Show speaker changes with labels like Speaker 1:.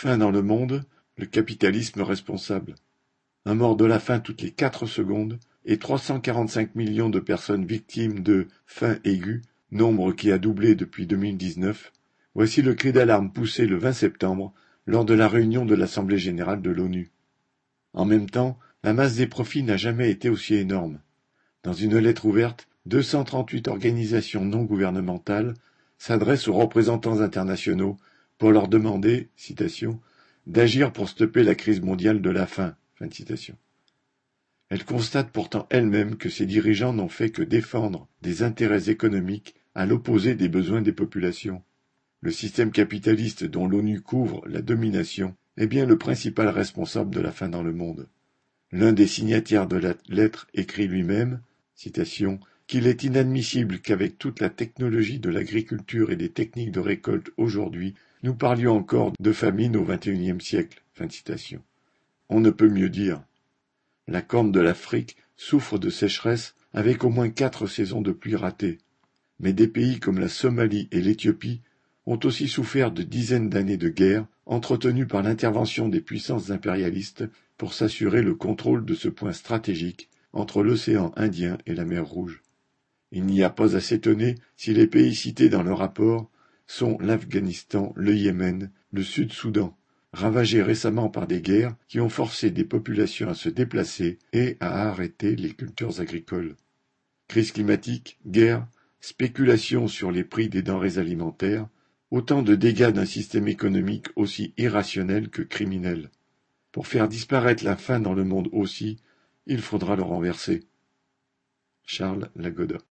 Speaker 1: Faim dans le monde, le capitalisme responsable. Un mort de la faim toutes les quatre secondes et 345 millions de personnes victimes de faim aiguë, nombre qui a doublé depuis 2019, voici le cri d'alarme poussé le 20 septembre lors de la réunion de l'Assemblée générale de l'ONU. En même temps, la masse des profits n'a jamais été aussi énorme. Dans une lettre ouverte, 238 organisations non gouvernementales s'adressent aux représentants internationaux pour leur demander, d'agir pour stopper la crise mondiale de la faim. Elle constate pourtant elle-même que ses dirigeants n'ont fait que défendre des intérêts économiques à l'opposé des besoins des populations. Le système capitaliste dont l'ONU couvre la domination est bien le principal responsable de la faim dans le monde. L'un des signataires de la lettre écrit lui-même, qu'il est inadmissible qu'avec toute la technologie de l'agriculture et des techniques de récolte aujourd'hui, nous parlions encore de famine au XXIe siècle. On ne peut mieux dire. La corne de l'Afrique souffre de sécheresse avec au moins quatre saisons de pluie ratées. Mais des pays comme la Somalie et l'Éthiopie ont aussi souffert de dizaines d'années de guerre entretenues par l'intervention des puissances impérialistes pour s'assurer le contrôle de ce point stratégique entre l'océan Indien et la mer Rouge. Il n'y a pas à s'étonner si les pays cités dans le rapport sont l'Afghanistan, le Yémen, le Sud-Soudan, ravagés récemment par des guerres qui ont forcé des populations à se déplacer et à arrêter les cultures agricoles. Crise climatique, guerre, spéculation sur les prix des denrées alimentaires, autant de dégâts d'un système économique aussi irrationnel que criminel. Pour faire disparaître la faim dans le monde aussi, il faudra le renverser. Charles Lagoda